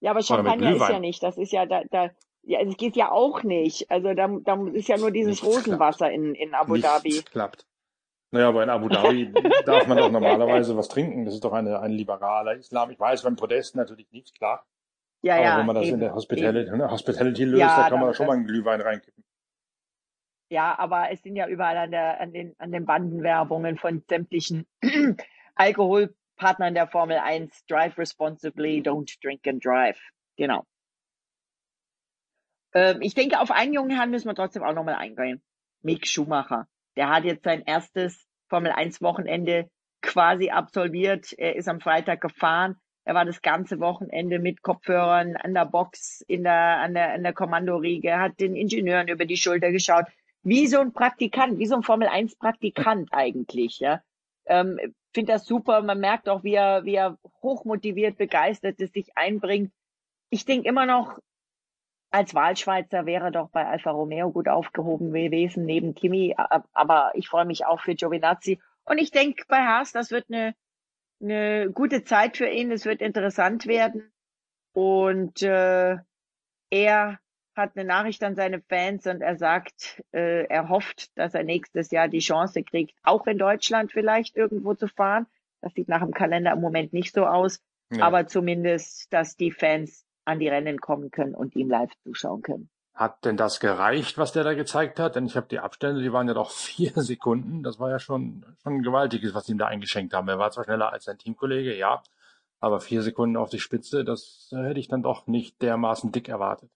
Ja, aber Champagner ist ja nicht. Das ist ja da, da ja, es geht ja auch nicht. Also da, da ist ja nur dieses Nichts Rosenwasser in, in Abu Nichts Dhabi. klappt. Naja, aber in Abu Dhabi (laughs) darf man doch normalerweise was trinken. Das ist doch eine, ein liberaler Islam. Ich weiß, beim Podest natürlich nicht, klar. Ja, aber ja, wenn man das eben, in der Hospitality, ne, Hospitality löst, ja, da kann man da schon mal einen Glühwein reinkippen. Ja, aber es sind ja überall an, der, an, den, an den Bandenwerbungen von sämtlichen (clears throat) Alkoholpartnern der Formel 1, Drive responsibly, don't drink and drive. Genau. Ähm, ich denke, auf einen jungen Herrn müssen wir trotzdem auch nochmal eingehen. Mick Schumacher. Der hat jetzt sein erstes Formel 1 Wochenende quasi absolviert. Er ist am Freitag gefahren. Er war das ganze Wochenende mit Kopfhörern an der Box, in der, an der, an der Kommandoriege, hat den Ingenieuren über die Schulter geschaut. Wie so ein Praktikant, wie so ein Formel 1 Praktikant eigentlich, ja. Ähm, finde das super. Man merkt auch, wie er, wie er hochmotiviert, begeistert es sich einbringt. Ich denke immer noch, als Wahlschweizer wäre doch bei Alfa Romeo gut aufgehoben gewesen, neben Kimi. Aber ich freue mich auch für Giovinazzi. Und ich denke bei Haas, das wird eine eine gute Zeit für ihn. Es wird interessant werden. Und äh, er hat eine Nachricht an seine Fans und er sagt, äh, er hofft, dass er nächstes Jahr die Chance kriegt, auch in Deutschland vielleicht irgendwo zu fahren. Das sieht nach dem Kalender im Moment nicht so aus, ja. aber zumindest, dass die Fans an die Rennen kommen können und ihm live zuschauen können. Hat denn das gereicht, was der da gezeigt hat? Denn ich habe die Abstände, die waren ja doch (laughs) vier Sekunden. Das war ja schon, schon ein gewaltiges, was sie ihm da eingeschenkt haben. Er war zwar schneller als sein Teamkollege, ja, aber vier Sekunden auf die Spitze, das hätte ich dann doch nicht dermaßen dick erwartet.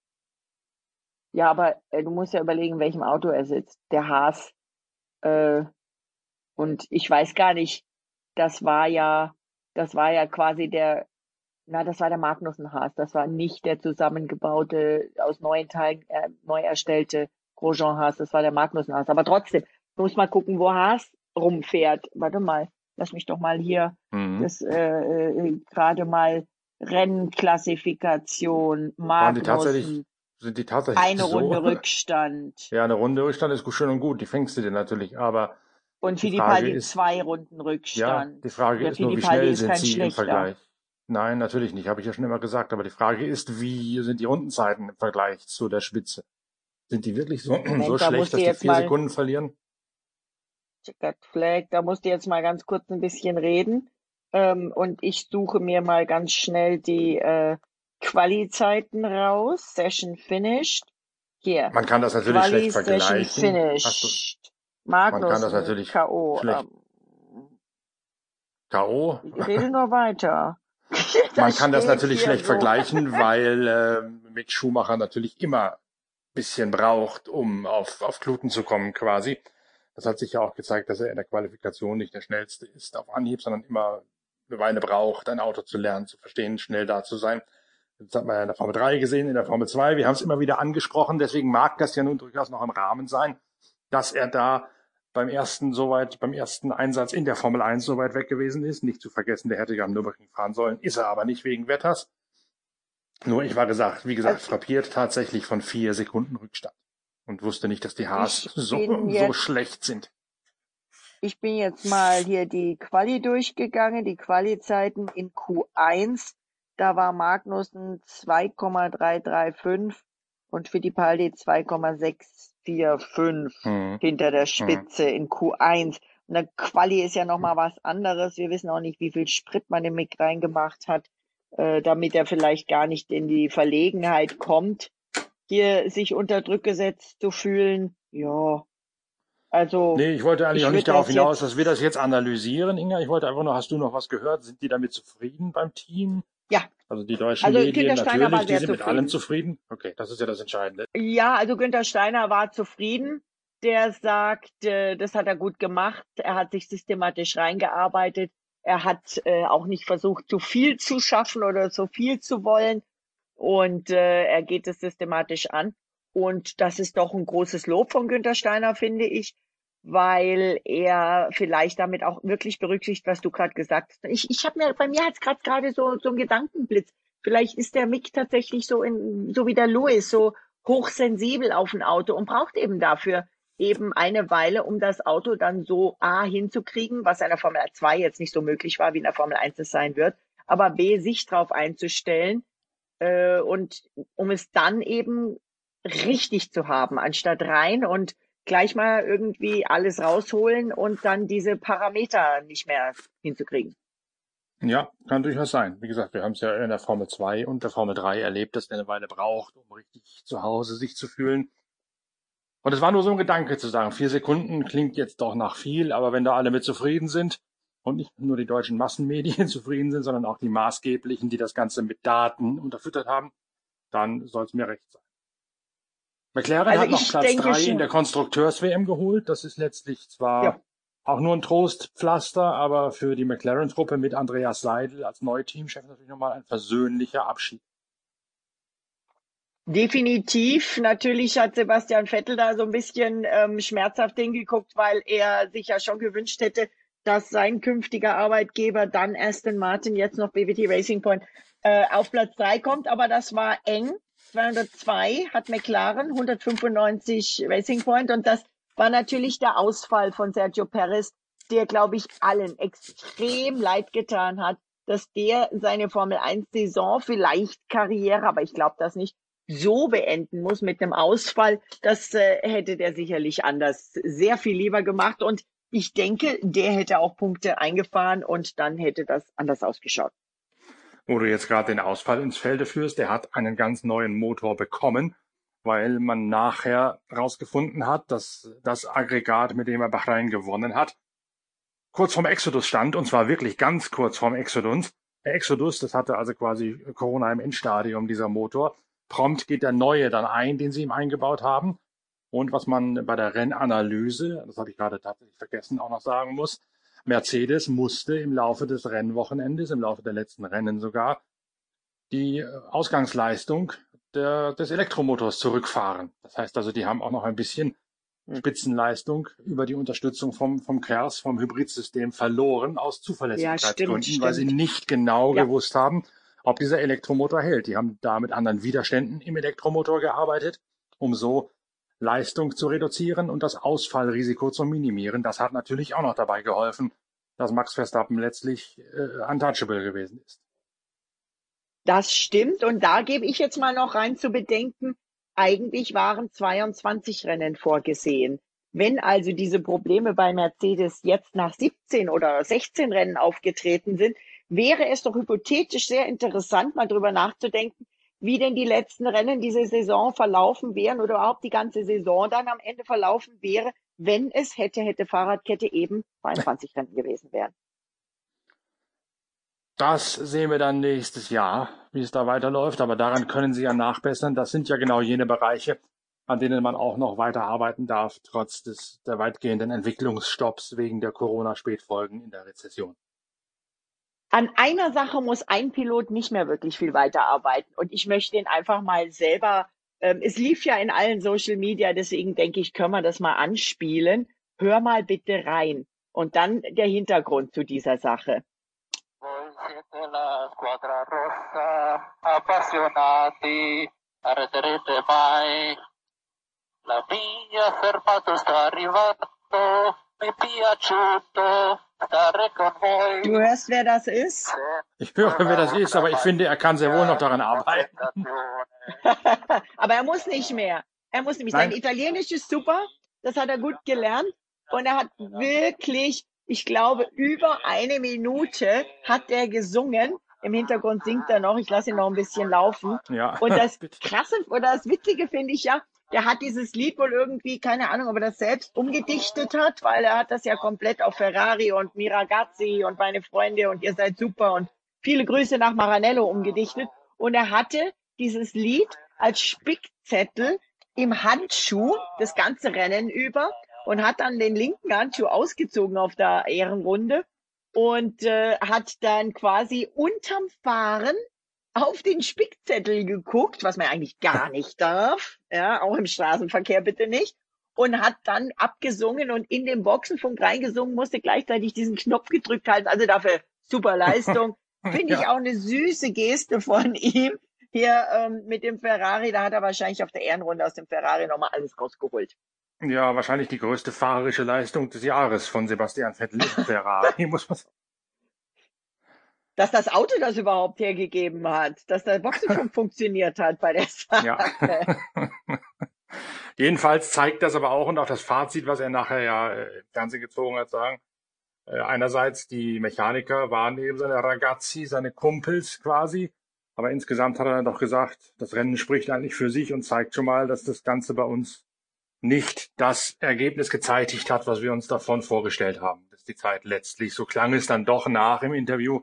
Ja, aber äh, du musst ja überlegen, in welchem Auto er sitzt. Der Haas. Äh, und ich weiß gar nicht, das war ja, das war ja quasi der, na, das war der Magnussen Haas. Das war nicht der zusammengebaute, aus neuen Teilen äh, neu erstellte Grosjean Haas. Das war der Magnussen Haas. Aber trotzdem, du musst mal gucken, wo Haas rumfährt. Warte mal, lass mich doch mal hier mhm. das äh, äh, gerade mal Rennklassifikation, Magnussen sind die tatsächlich eine so? Runde (laughs) Rückstand. Ja, eine Runde Rückstand ist schön und gut, die fängst du dir natürlich, aber und Fittipaldi zwei Runden Rückstand. Ja, die Frage ist nur, wie schnell sind sie im Vergleich? Nein, natürlich nicht, habe ich ja schon immer gesagt, aber die Frage ist, wie sind die Rundenzeiten im Vergleich zu der Spitze? Sind die wirklich so, (clears throat) Moment, so schlecht, dass die vier Sekunden verlieren? Flag, da musst du jetzt mal ganz kurz ein bisschen reden. Ähm, und ich suche mir mal ganz schnell die äh, Quali-Zeiten raus. Session finished. Hier. Man kann das natürlich Quali schlecht vergleichen. Session finished. Magnus, man kann das natürlich K.O. Schlecht. Ähm, K.O.? Ich rede nur weiter. (laughs) man kann das natürlich schlecht so. vergleichen, (laughs) weil äh, Mick Schumacher natürlich immer bisschen braucht, um auf, auf Kluten zu kommen quasi. Das hat sich ja auch gezeigt, dass er in der Qualifikation nicht der schnellste ist auf Anhieb, sondern immer eine Weile braucht, ein Auto zu lernen, zu verstehen, schnell da zu sein. Das hat man ja in der Formel 3 gesehen, in der Formel 2. Wir haben es immer wieder angesprochen. Deswegen mag das ja nun durchaus noch im Rahmen sein, dass er da beim ersten soweit, beim ersten Einsatz in der Formel 1 so weit weg gewesen ist. Nicht zu vergessen, der hätte ja am Nürburgring fahren sollen. Ist er aber nicht wegen Wetters. Nur ich war gesagt, wie gesagt, frappiert tatsächlich von vier Sekunden Rückstand und wusste nicht, dass die Haas so, so schlecht sind. Ich bin jetzt mal hier die Quali durchgegangen, die Quali-Zeiten in Q1 da war Magnussen 2,335 und Fittipaldi 2,645 mhm. hinter der Spitze mhm. in Q1. Und der Quali ist ja nochmal was anderes. Wir wissen auch nicht, wie viel Sprit man im Mick reingemacht hat, äh, damit er vielleicht gar nicht in die Verlegenheit kommt, hier sich unter Druck gesetzt zu fühlen. Ja, also. Nee, ich wollte eigentlich ich auch nicht darauf hinaus, dass wir das jetzt analysieren, Inga. Ich wollte einfach nur, hast du noch was gehört? Sind die damit zufrieden beim Team? Ja. Also die deutschen also Medien Günther Steiner natürlich, war sehr die sind zufrieden. mit allem zufrieden. Okay, das ist ja das Entscheidende. Ja, also Günther Steiner war zufrieden. Der sagt, äh, das hat er gut gemacht. Er hat sich systematisch reingearbeitet. Er hat äh, auch nicht versucht, zu viel zu schaffen oder zu viel zu wollen. Und äh, er geht es systematisch an. Und das ist doch ein großes Lob von Günther Steiner, finde ich weil er vielleicht damit auch wirklich berücksichtigt, was du gerade gesagt hast. Ich, ich habe mir, bei mir hat es gerade so, so ein Gedankenblitz. Vielleicht ist der Mick tatsächlich so in, so wie der Louis, so hochsensibel auf ein Auto und braucht eben dafür eben eine Weile, um das Auto dann so A hinzukriegen, was in der Formel 2 jetzt nicht so möglich war, wie in der Formel 1 es sein wird, aber B sich drauf einzustellen äh, und um es dann eben richtig zu haben, anstatt rein und gleich mal irgendwie alles rausholen und dann diese Parameter nicht mehr hinzukriegen. Ja, kann durchaus sein. Wie gesagt, wir haben es ja in der Formel 2 und der Formel 3 erlebt, dass er eine Weile braucht, um richtig zu Hause sich zu fühlen. Und es war nur so ein Gedanke zu sagen, vier Sekunden klingt jetzt doch nach viel, aber wenn da alle mit zufrieden sind und nicht nur die deutschen Massenmedien (laughs) zufrieden sind, sondern auch die maßgeblichen, die das Ganze mit Daten unterfüttert haben, dann soll es mir recht sein. McLaren also hat noch Platz drei in der Konstrukteurs-WM geholt. Das ist letztlich zwar ja. auch nur ein Trostpflaster, aber für die McLaren-Truppe mit Andreas Seidel als Neuteamchef natürlich nochmal ein versöhnlicher Abschied. Definitiv. Natürlich hat Sebastian Vettel da so ein bisschen ähm, schmerzhaft hingeguckt, weil er sich ja schon gewünscht hätte, dass sein künftiger Arbeitgeber dann Aston Martin, jetzt noch BWT Racing Point, äh, auf Platz drei kommt. Aber das war eng. 202 hat McLaren, 195 Racing Point und das war natürlich der Ausfall von Sergio Perez der, glaube ich, allen extrem leid getan hat, dass der seine Formel 1 Saison, vielleicht Karriere, aber ich glaube das nicht, so beenden muss mit einem Ausfall. Das äh, hätte der sicherlich anders sehr viel lieber gemacht. Und ich denke, der hätte auch Punkte eingefahren und dann hätte das anders ausgeschaut. Wo du jetzt gerade den Ausfall ins Felde führst, der hat einen ganz neuen Motor bekommen, weil man nachher herausgefunden hat, dass das Aggregat, mit dem er Bahrain gewonnen hat, kurz vorm Exodus stand, und zwar wirklich ganz kurz vorm Exodus. Der Exodus, das hatte also quasi Corona im Endstadium, dieser Motor. Prompt geht der neue dann ein, den sie ihm eingebaut haben. Und was man bei der Rennanalyse, das habe ich gerade tatsächlich vergessen, auch noch sagen muss, Mercedes musste im Laufe des Rennwochenendes, im Laufe der letzten Rennen sogar, die Ausgangsleistung der, des Elektromotors zurückfahren. Das heißt also, die haben auch noch ein bisschen Spitzenleistung über die Unterstützung vom, vom KERS, vom Hybridsystem verloren aus Zuverlässigkeitsgründen, ja, weil sie nicht genau ja. gewusst haben, ob dieser Elektromotor hält. Die haben da mit anderen Widerständen im Elektromotor gearbeitet, um so Leistung zu reduzieren und das Ausfallrisiko zu minimieren. Das hat natürlich auch noch dabei geholfen, dass Max Verstappen letztlich äh, untouchable gewesen ist. Das stimmt. Und da gebe ich jetzt mal noch rein zu bedenken, eigentlich waren 22 Rennen vorgesehen. Wenn also diese Probleme bei Mercedes jetzt nach 17 oder 16 Rennen aufgetreten sind, wäre es doch hypothetisch sehr interessant, mal drüber nachzudenken, wie denn die letzten Rennen diese Saison verlaufen wären oder überhaupt die ganze Saison dann am Ende verlaufen wäre, wenn es hätte, hätte Fahrradkette eben 22 Rennen gewesen wären. Das sehen wir dann nächstes Jahr, wie es da weiterläuft. Aber daran können Sie ja nachbessern. Das sind ja genau jene Bereiche, an denen man auch noch weiterarbeiten darf, trotz des, der weitgehenden Entwicklungsstopps wegen der Corona-Spätfolgen in der Rezession. An einer Sache muss ein Pilot nicht mehr wirklich viel weiterarbeiten. Und ich möchte ihn einfach mal selber, ähm, es lief ja in allen Social Media, deswegen denke ich, können wir das mal anspielen. Hör mal bitte rein. Und dann der Hintergrund zu dieser Sache. La Du hörst, wer das ist? Ich höre, wer das ist, aber ich finde, er kann sehr wohl noch daran arbeiten. (laughs) aber er muss nicht mehr. Er muss nämlich, sein Italienisch ist super, das hat er gut gelernt und er hat wirklich ich glaube, über eine Minute hat er gesungen. Im Hintergrund singt er noch. Ich lasse ihn noch ein bisschen laufen. Ja. Und das (laughs) Krasse oder das Witzige finde ich ja, der hat dieses Lied wohl irgendwie, keine Ahnung, ob er das selbst umgedichtet hat, weil er hat das ja komplett auf Ferrari und Miragazzi und meine Freunde und ihr seid super und viele Grüße nach Maranello umgedichtet. Und er hatte dieses Lied als Spickzettel im Handschuh das ganze Rennen über und hat dann den linken Handschuh ausgezogen auf der Ehrenrunde und äh, hat dann quasi unterm Fahren auf den Spickzettel geguckt, was man eigentlich gar nicht darf, ja, auch im Straßenverkehr bitte nicht, und hat dann abgesungen und in den Boxenfunk reingesungen, musste gleichzeitig diesen Knopf gedrückt halten. Also dafür super Leistung. (laughs) Finde ich ja. auch eine süße Geste von ihm. Hier ähm, mit dem Ferrari, da hat er wahrscheinlich auf der Ehrenrunde aus dem Ferrari nochmal alles rausgeholt. Ja, wahrscheinlich die größte fahrerische Leistung des Jahres von Sebastian Vettel (laughs) Ferrari, muss man sagen. Dass das Auto das überhaupt hergegeben hat, dass der Boxenfunk (laughs) funktioniert hat bei der Sache. Ja. (laughs) Jedenfalls zeigt das aber auch und auch das Fazit, was er nachher ja äh, im Fernsehen gezogen hat, sagen. Äh, einerseits die Mechaniker waren eben seine Ragazzi, seine Kumpels quasi. Aber insgesamt hat er dann doch gesagt, das Rennen spricht eigentlich für sich und zeigt schon mal, dass das Ganze bei uns nicht das Ergebnis gezeitigt hat, was wir uns davon vorgestellt haben, dass die Zeit letztlich, so klang es dann doch nach im Interview,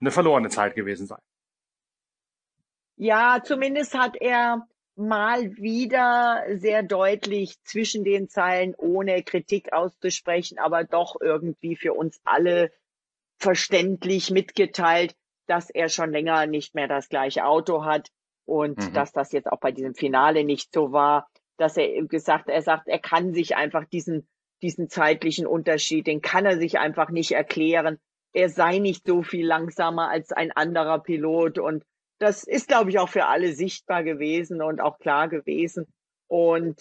eine verlorene Zeit gewesen sei. Ja, zumindest hat er mal wieder sehr deutlich zwischen den Zeilen, ohne Kritik auszusprechen, aber doch irgendwie für uns alle verständlich mitgeteilt, dass er schon länger nicht mehr das gleiche Auto hat und mhm. dass das jetzt auch bei diesem Finale nicht so war dass er gesagt, er sagt, er kann sich einfach diesen, diesen zeitlichen Unterschied, den kann er sich einfach nicht erklären. Er sei nicht so viel langsamer als ein anderer Pilot und das ist, glaube ich, auch für alle sichtbar gewesen und auch klar gewesen. Und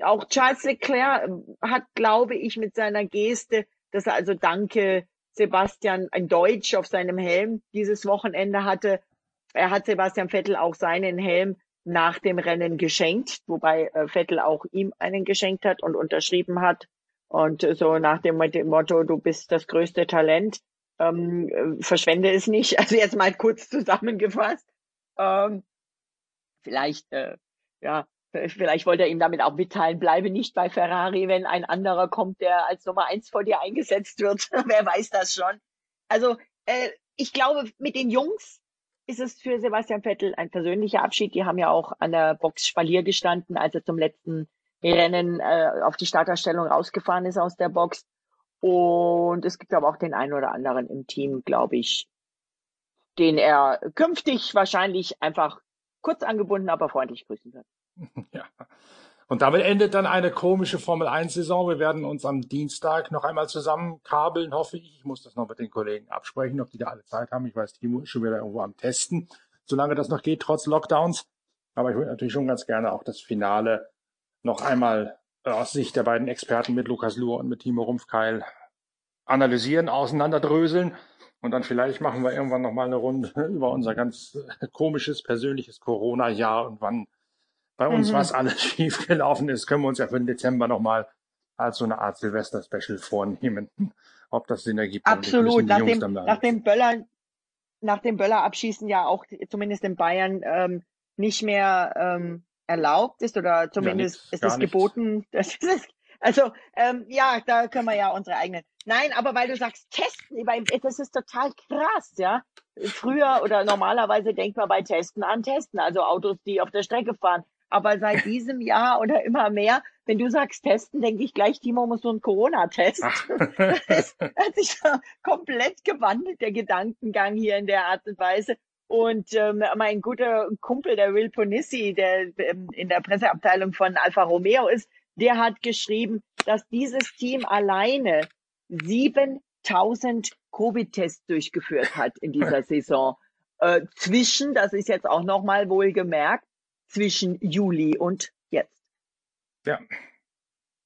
auch Charles Leclerc hat, glaube ich, mit seiner Geste, dass er also Danke Sebastian ein Deutsch auf seinem Helm dieses Wochenende hatte. Er hat Sebastian Vettel auch seinen Helm nach dem Rennen geschenkt, wobei äh, Vettel auch ihm einen geschenkt hat und unterschrieben hat. Und so nach dem Motto, du bist das größte Talent, ähm, äh, verschwende es nicht. (laughs) Also jetzt mal kurz zusammengefasst. Ähm, vielleicht, äh, ja, vielleicht wollte er ihm damit auch mitteilen, bleibe nicht bei Ferrari, wenn ein anderer kommt, der als Nummer eins vor dir eingesetzt wird. (laughs) Wer weiß das schon. Also äh, ich glaube, mit den Jungs ist es für Sebastian Vettel ein persönlicher Abschied. Die haben ja auch an der Box Spalier gestanden, als er zum letzten Rennen äh, auf die Starterstellung rausgefahren ist aus der Box. Und es gibt aber auch den einen oder anderen im Team, glaube ich, den er künftig wahrscheinlich einfach kurz angebunden, aber freundlich grüßen wird. (laughs) Ja. Und damit endet dann eine komische Formel 1-Saison. Wir werden uns am Dienstag noch einmal zusammenkabeln, hoffe ich. Ich muss das noch mit den Kollegen absprechen, ob die da alle Zeit haben. Ich weiß, Timo ist schon wieder irgendwo am Testen, solange das noch geht, trotz Lockdowns. Aber ich würde natürlich schon ganz gerne auch das Finale noch einmal aus Sicht der beiden Experten mit Lukas Luhr und mit Timo Rumpfkeil analysieren, auseinanderdröseln. Und dann vielleicht machen wir irgendwann noch mal eine Runde (laughs) über unser ganz komisches persönliches Corona-Jahr und wann bei uns, mhm. was alles (laughs) schiefgelaufen ist, können wir uns ja für den Dezember nochmal als so eine Art Silvester-Special vornehmen. (laughs) Ob das Sinn ergibt. Absolut. Nach dem, nach dem Böller, nach dem Böllerabschießen ja auch zumindest in Bayern ähm, nicht mehr ähm, erlaubt ist oder zumindest ja, ist (laughs) es geboten. Das ist, also ähm, ja, da können wir ja unsere eigenen. Nein, aber weil du sagst testen, das ist total krass, ja. Früher oder normalerweise denkt man bei Testen an Testen, also Autos, die auf der Strecke fahren. Aber seit (laughs) diesem Jahr oder immer mehr, wenn du sagst testen, denke ich gleich, Timo muss so einen Corona-Test. (laughs) das hat sich komplett gewandelt, der Gedankengang hier in der Art und Weise. Und ähm, mein guter Kumpel, der Will Ponissi, der ähm, in der Presseabteilung von Alfa Romeo ist, der hat geschrieben, dass dieses Team alleine 7000 Covid-Tests durchgeführt hat in dieser (laughs) Saison. Äh, zwischen, das ist jetzt auch nochmal wohl gemerkt, zwischen Juli und jetzt. Ja.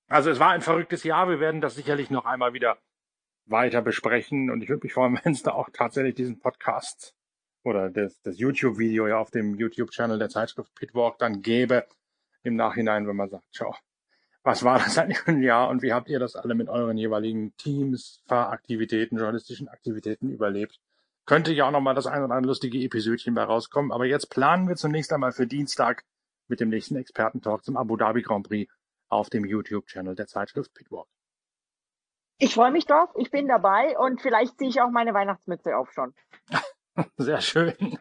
Also es war ein verrücktes Jahr. Wir werden das sicherlich noch einmal wieder weiter besprechen. Und ich würde mich freuen, (laughs) wenn es da auch tatsächlich diesen Podcast oder das, das YouTube-Video ja auf dem YouTube-Channel der Zeitschrift Pitwalk dann gäbe im Nachhinein, wenn man sagt, schau, was war das (laughs) eigentlich ein Jahr und wie habt ihr das alle mit euren jeweiligen Teams, Fahraktivitäten, journalistischen Aktivitäten überlebt? könnte ja auch nochmal das ein oder andere lustige Episödchen bei rauskommen. Aber jetzt planen wir zunächst einmal für Dienstag mit dem nächsten Expertentalk zum Abu Dhabi Grand Prix auf dem YouTube-Channel der Zeitschrift Pitwalk. Ich freue mich drauf, ich bin dabei und vielleicht ziehe ich auch meine Weihnachtsmütze auf schon. (laughs) (laughs) Sehr schön.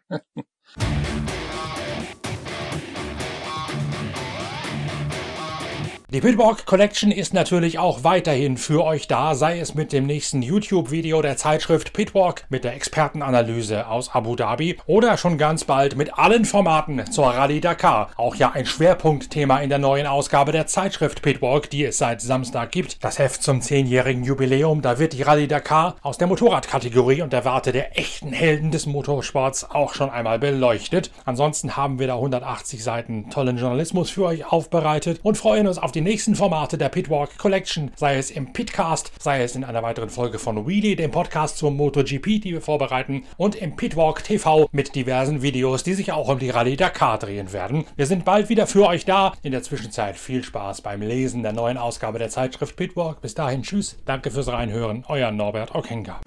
Die Pitwalk Collection ist natürlich auch weiterhin für euch da, sei es mit dem nächsten YouTube-Video der Zeitschrift Pitwalk mit der Expertenanalyse aus Abu Dhabi oder schon ganz bald mit allen Formaten zur Rallye Dakar. Auch ja ein Schwerpunktthema in der neuen Ausgabe der Zeitschrift Pitwalk, die es seit Samstag gibt. Das Heft zum zehnjährigen Jubiläum, da wird die Rallye Dakar aus der Motorradkategorie und der Warte der echten Helden des Motorsports auch schon einmal beleuchtet. Ansonsten haben wir da 180 Seiten tollen Journalismus für euch aufbereitet und freuen uns auf die nächsten Formate der Pitwalk Collection, sei es im Pitcast, sei es in einer weiteren Folge von Wheelie, dem Podcast zum MotoGP, die wir vorbereiten, und im Pitwalk TV mit diversen Videos, die sich auch um die Rallye Dakar drehen werden. Wir sind bald wieder für euch da. In der Zwischenzeit viel Spaß beim Lesen der neuen Ausgabe der Zeitschrift Pitwalk. Bis dahin, tschüss, danke fürs Reinhören, euer Norbert Okenga.